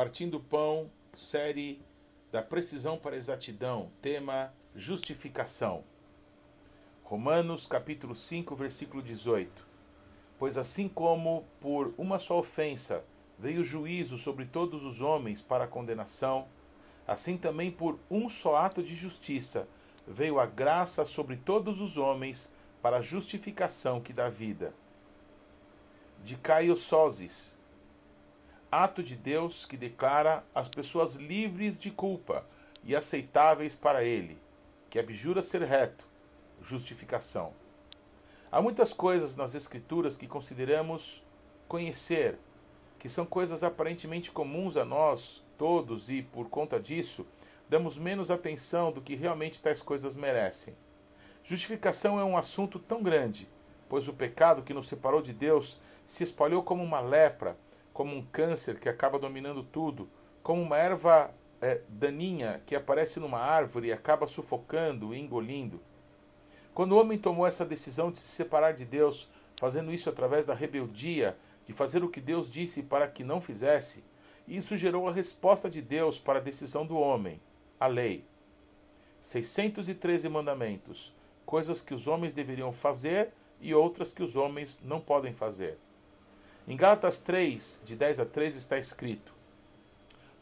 Partindo o Pão, série da precisão para a exatidão, tema justificação. Romanos capítulo 5, versículo 18. Pois assim como por uma só ofensa veio juízo sobre todos os homens para a condenação, assim também por um só ato de justiça veio a graça sobre todos os homens para a justificação que dá vida. De Caio Sozes, ato de Deus que declara as pessoas livres de culpa e aceitáveis para Ele, que abjura ser reto, justificação. Há muitas coisas nas Escrituras que consideramos conhecer, que são coisas aparentemente comuns a nós todos e, por conta disso, damos menos atenção do que realmente tais coisas merecem. Justificação é um assunto tão grande, pois o pecado que nos separou de Deus se espalhou como uma lepra como um câncer que acaba dominando tudo, como uma erva é, daninha que aparece numa árvore e acaba sufocando e engolindo. Quando o homem tomou essa decisão de se separar de Deus, fazendo isso através da rebeldia, de fazer o que Deus disse para que não fizesse, isso gerou a resposta de Deus para a decisão do homem, a lei. 613 mandamentos, coisas que os homens deveriam fazer e outras que os homens não podem fazer. Em Gálatas 3, de 10 a 13, está escrito: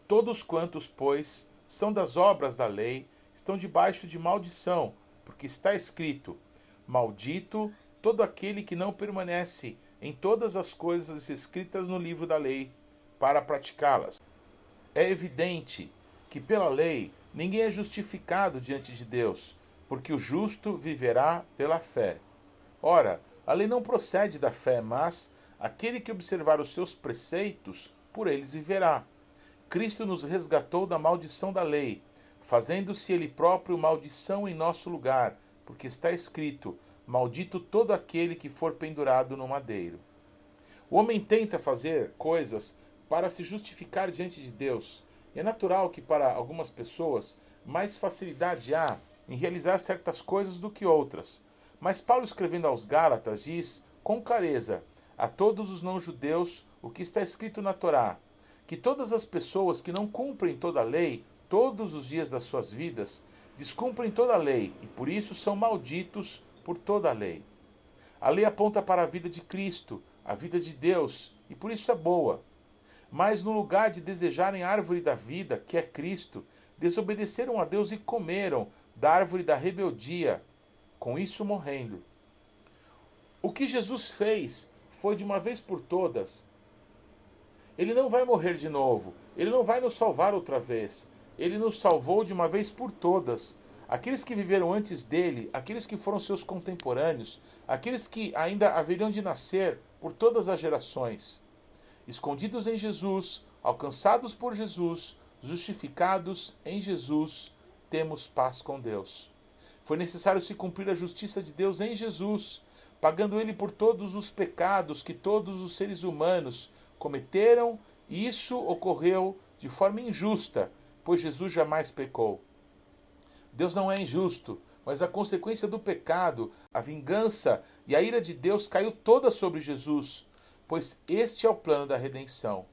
Todos quantos, pois, são das obras da lei, estão debaixo de maldição, porque está escrito: Maldito todo aquele que não permanece em todas as coisas escritas no livro da lei, para praticá-las. É evidente que pela lei ninguém é justificado diante de Deus, porque o justo viverá pela fé. Ora, a lei não procede da fé, mas Aquele que observar os seus preceitos, por eles viverá. Cristo nos resgatou da maldição da lei, fazendo-se ele próprio maldição em nosso lugar, porque está escrito: Maldito todo aquele que for pendurado no madeiro. O homem tenta fazer coisas para se justificar diante de Deus. É natural que para algumas pessoas mais facilidade há em realizar certas coisas do que outras. Mas Paulo escrevendo aos Gálatas diz com clareza a todos os não-judeus o que está escrito na Torá: que todas as pessoas que não cumprem toda a lei, todos os dias das suas vidas, descumprem toda a lei e por isso são malditos por toda a lei. A lei aponta para a vida de Cristo, a vida de Deus, e por isso é boa. Mas no lugar de desejarem a árvore da vida, que é Cristo, desobedeceram a Deus e comeram da árvore da rebeldia, com isso morrendo. O que Jesus fez foi de uma vez por todas. Ele não vai morrer de novo. Ele não vai nos salvar outra vez. Ele nos salvou de uma vez por todas. Aqueles que viveram antes dele, aqueles que foram seus contemporâneos, aqueles que ainda haveriam de nascer por todas as gerações. Escondidos em Jesus, alcançados por Jesus, justificados em Jesus, temos paz com Deus. Foi necessário se cumprir a justiça de Deus em Jesus pagando ele por todos os pecados que todos os seres humanos cometeram, e isso ocorreu de forma injusta, pois Jesus jamais pecou. Deus não é injusto, mas a consequência do pecado, a vingança e a ira de Deus caiu toda sobre Jesus, pois este é o plano da redenção.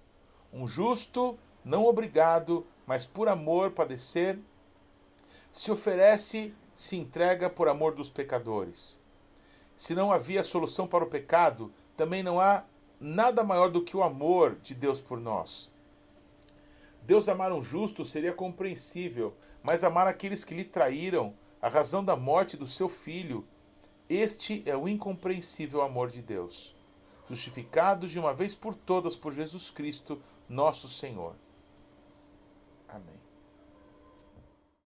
Um justo, não obrigado, mas por amor padecer, se oferece, se entrega por amor dos pecadores. Se não havia solução para o pecado, também não há nada maior do que o amor de Deus por nós. Deus amar um justo seria compreensível, mas amar aqueles que lhe traíram, a razão da morte do seu filho, este é o incompreensível amor de Deus, justificados de uma vez por todas por Jesus Cristo, nosso Senhor. Amém.